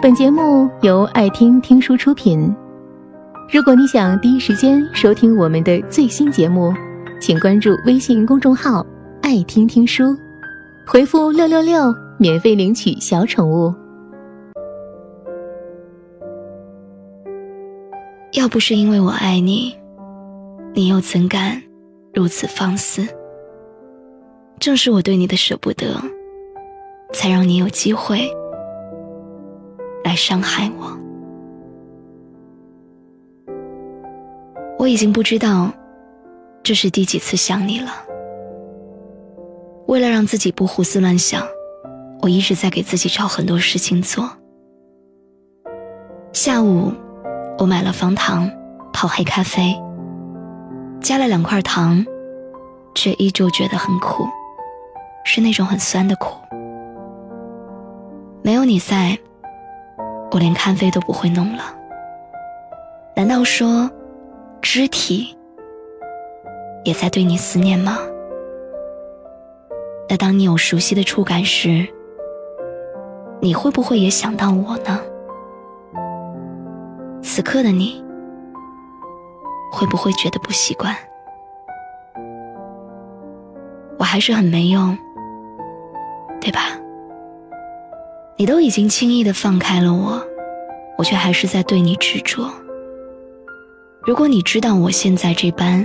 本节目由爱听听书出品。如果你想第一时间收听我们的最新节目，请关注微信公众号“爱听听书”，回复“六六六”免费领取小宠物。要不是因为我爱你，你又怎敢如此放肆？正是我对你的舍不得，才让你有机会来伤害我。我已经不知道这是第几次想你了。为了让自己不胡思乱想，我一直在给自己找很多事情做。下午，我买了方糖，泡黑咖啡，加了两块糖，却依旧觉得很苦，是那种很酸的苦。没有你在，我连咖啡都不会弄了。难道说？肢体也在对你思念吗？那当你有熟悉的触感时，你会不会也想到我呢？此刻的你，会不会觉得不习惯？我还是很没用，对吧？你都已经轻易的放开了我，我却还是在对你执着。如果你知道我现在这般，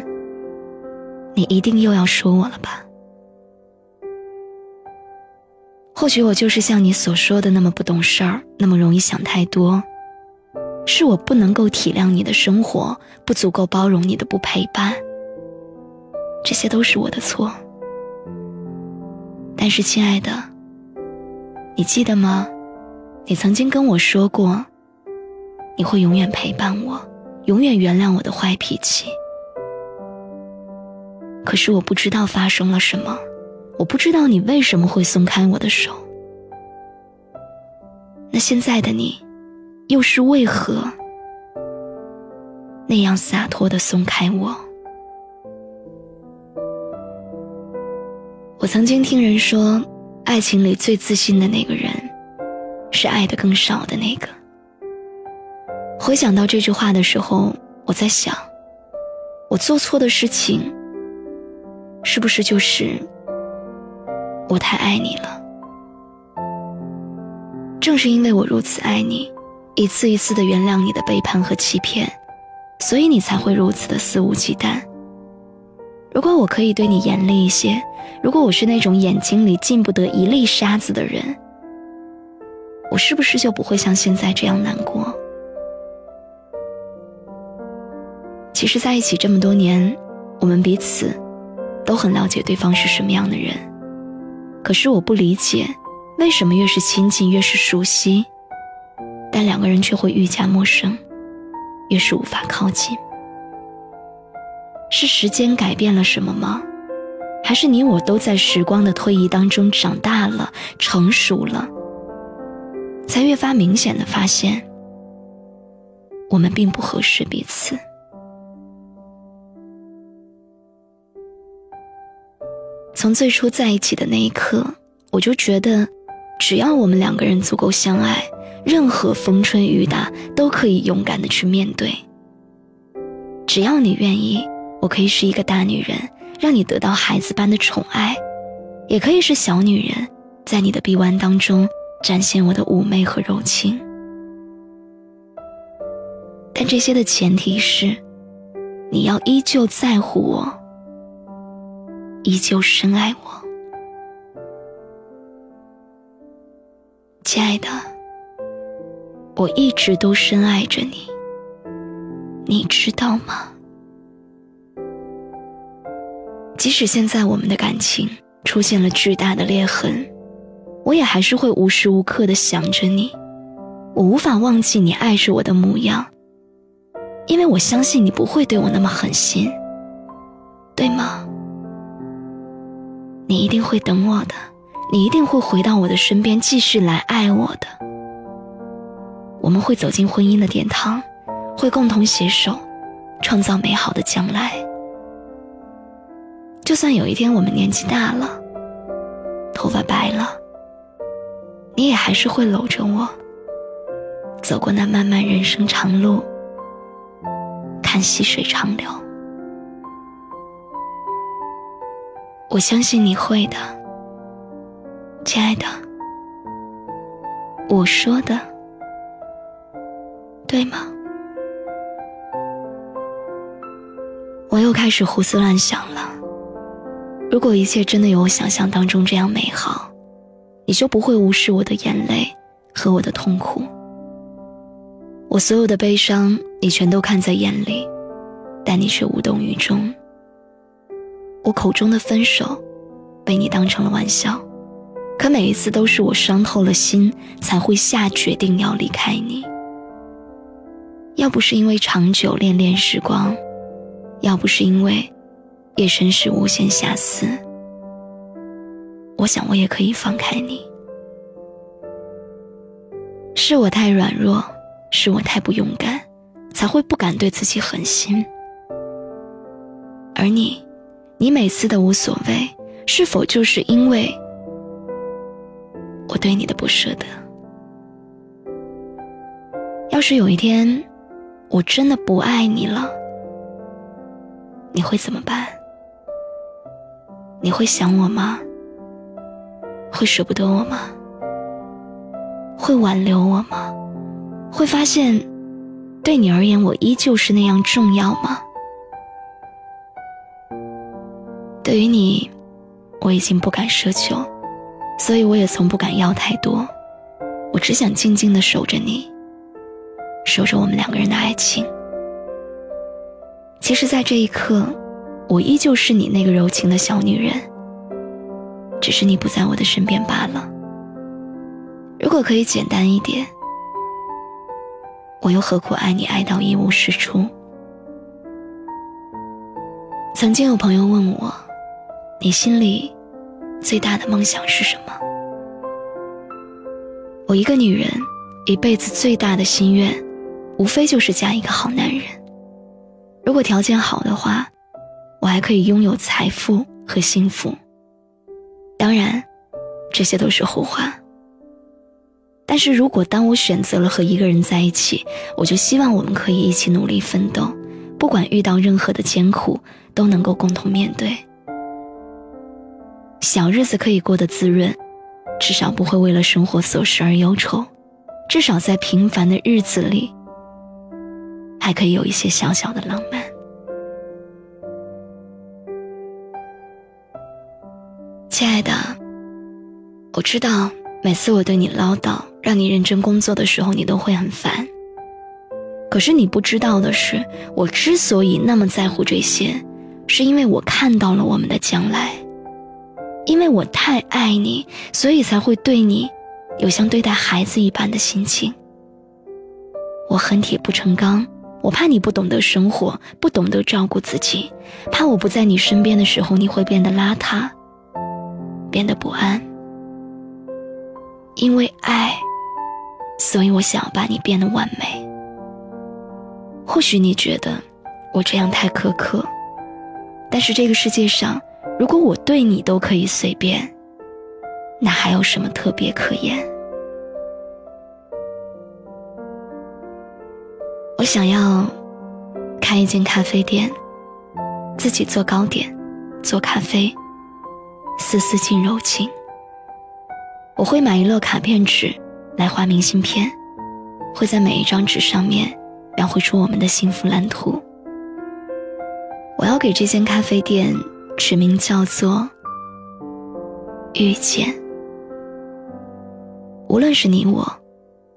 你一定又要说我了吧？或许我就是像你所说的那么不懂事儿，那么容易想太多，是我不能够体谅你的生活，不足够包容你的不陪伴，这些都是我的错。但是，亲爱的，你记得吗？你曾经跟我说过，你会永远陪伴我。永远原谅我的坏脾气，可是我不知道发生了什么，我不知道你为什么会松开我的手。那现在的你，又是为何那样洒脱的松开我？我曾经听人说，爱情里最自信的那个人，是爱的更少的那个。回想到这句话的时候，我在想，我做错的事情，是不是就是我太爱你了？正是因为我如此爱你，一次一次的原谅你的背叛和欺骗，所以你才会如此的肆无忌惮。如果我可以对你严厉一些，如果我是那种眼睛里进不得一粒沙子的人，我是不是就不会像现在这样难过？其实，在一起这么多年，我们彼此都很了解对方是什么样的人。可是，我不理解，为什么越是亲近，越是熟悉，但两个人却会愈加陌生，越是无法靠近。是时间改变了什么吗？还是你我都在时光的推移当中长大了、成熟了，才越发明显的发现，我们并不合适彼此。从最初在一起的那一刻，我就觉得，只要我们两个人足够相爱，任何风吹雨打都可以勇敢的去面对。只要你愿意，我可以是一个大女人，让你得到孩子般的宠爱；也可以是小女人，在你的臂弯当中展现我的妩媚和柔情。但这些的前提是，你要依旧在乎我。依旧深爱我，亲爱的，我一直都深爱着你，你知道吗？即使现在我们的感情出现了巨大的裂痕，我也还是会无时无刻的想着你，我无法忘记你爱着我的模样，因为我相信你不会对我那么狠心，对吗？你一定会等我的，你一定会回到我的身边，继续来爱我的。我们会走进婚姻的殿堂，会共同携手，创造美好的将来。就算有一天我们年纪大了，头发白了，你也还是会搂着我，走过那漫漫人生长路，看细水长流。我相信你会的，亲爱的。我说的对吗？我又开始胡思乱想了。如果一切真的有我想象当中这样美好，你就不会无视我的眼泪和我的痛苦。我所有的悲伤，你全都看在眼里，但你却无动于衷。我口中的分手，被你当成了玩笑，可每一次都是我伤透了心，才会下决定要离开你。要不是因为长久恋恋时光。要不是因为夜深时无限遐思，我想我也可以放开你。是我太软弱，是我太不勇敢，才会不敢对自己狠心。而你，你每次的无所谓，是否就是因为我对你的不舍得？要是有一天，我真的不爱你了。你会怎么办？你会想我吗？会舍不得我吗？会挽留我吗？会发现，对你而言我依旧是那样重要吗？对于你，我已经不敢奢求，所以我也从不敢要太多。我只想静静的守着你，守着我们两个人的爱情。其实，在这一刻，我依旧是你那个柔情的小女人，只是你不在我的身边罢了。如果可以简单一点，我又何苦爱你爱到一无是处？曾经有朋友问我，你心里最大的梦想是什么？我一个女人一辈子最大的心愿，无非就是嫁一个好男人。如果条件好的话，我还可以拥有财富和幸福。当然，这些都是后话。但是如果当我选择了和一个人在一起，我就希望我们可以一起努力奋斗，不管遇到任何的艰苦，都能够共同面对。小日子可以过得滋润，至少不会为了生活琐事而忧愁，至少在平凡的日子里。还可以有一些小小的浪漫，亲爱的，我知道每次我对你唠叨，让你认真工作的时候，你都会很烦。可是你不知道的是，我之所以那么在乎这些，是因为我看到了我们的将来，因为我太爱你，所以才会对你有像对待孩子一般的心情。我恨铁不成钢。我怕你不懂得生活，不懂得照顾自己，怕我不在你身边的时候你会变得邋遢，变得不安。因为爱，所以我想要把你变得完美。或许你觉得我这样太苛刻，但是这个世界上，如果我对你都可以随便，那还有什么特别可言？我想要开一间咖啡店，自己做糕点，做咖啡，丝丝尽柔情。我会买一摞卡片纸来画明信片，会在每一张纸上面描绘出我们的幸福蓝图。我要给这间咖啡店取名叫做“遇见”。无论是你我，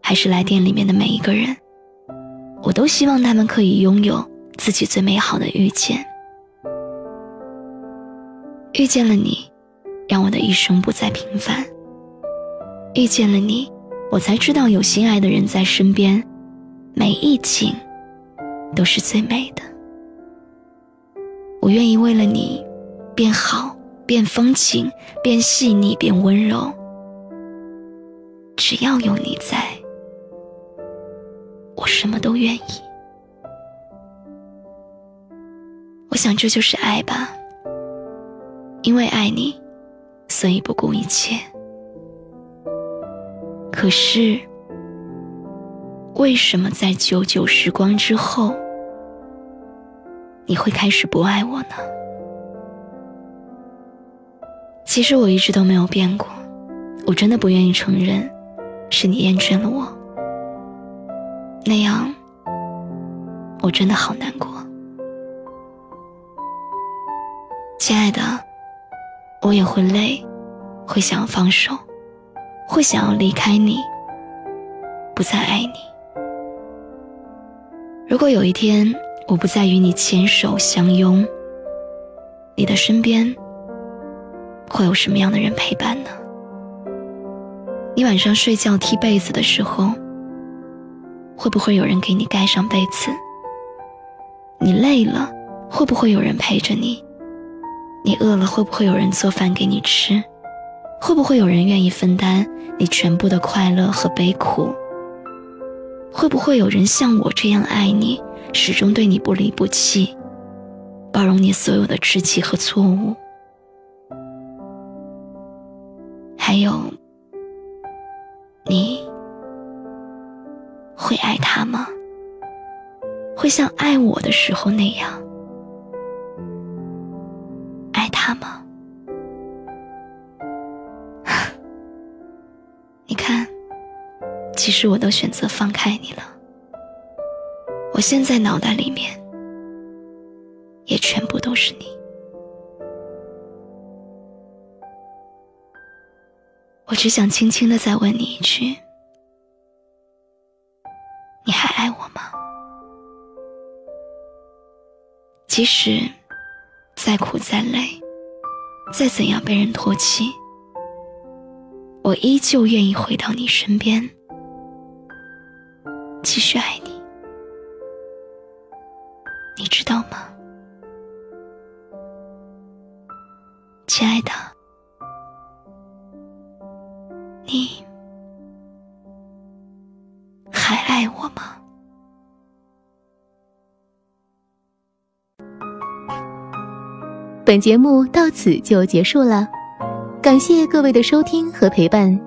还是来店里面的每一个人。我都希望他们可以拥有自己最美好的遇见。遇见了你，让我的一生不再平凡。遇见了你，我才知道有心爱的人在身边，每一景都是最美的。我愿意为了你变好，变风情，变细腻，变温柔。只要有你在。我什么都愿意，我想这就是爱吧。因为爱你，所以不顾一切。可是，为什么在久久时光之后，你会开始不爱我呢？其实我一直都没有变过，我真的不愿意承认，是你厌倦了我，那样我真的好难过。亲爱的，我也会累，会想要放手，会想要离开你，不再爱你。如果有一天我不再与你牵手相拥，你的身边会有什么样的人陪伴呢？你晚上睡觉踢被子的时候，会不会有人给你盖上被子？你累了，会不会有人陪着你？你饿了，会不会有人做饭给你吃？会不会有人愿意分担你全部的快乐和悲苦？会不会有人像我这样爱你，始终对你不离不弃，包容你所有的稚气和错误？还有，你会爱他吗？会像爱我的时候那样？其实我都选择放开你了。我现在脑袋里面也全部都是你。我只想轻轻的再问你一句：你还爱我吗？即使再苦再累。再怎样被人唾弃，我依旧愿意回到你身边，继续爱你。你知道吗，亲爱的？你还爱我吗？本节目到此就结束了，感谢各位的收听和陪伴。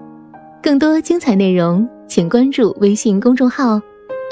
更多精彩内容，请关注微信公众号“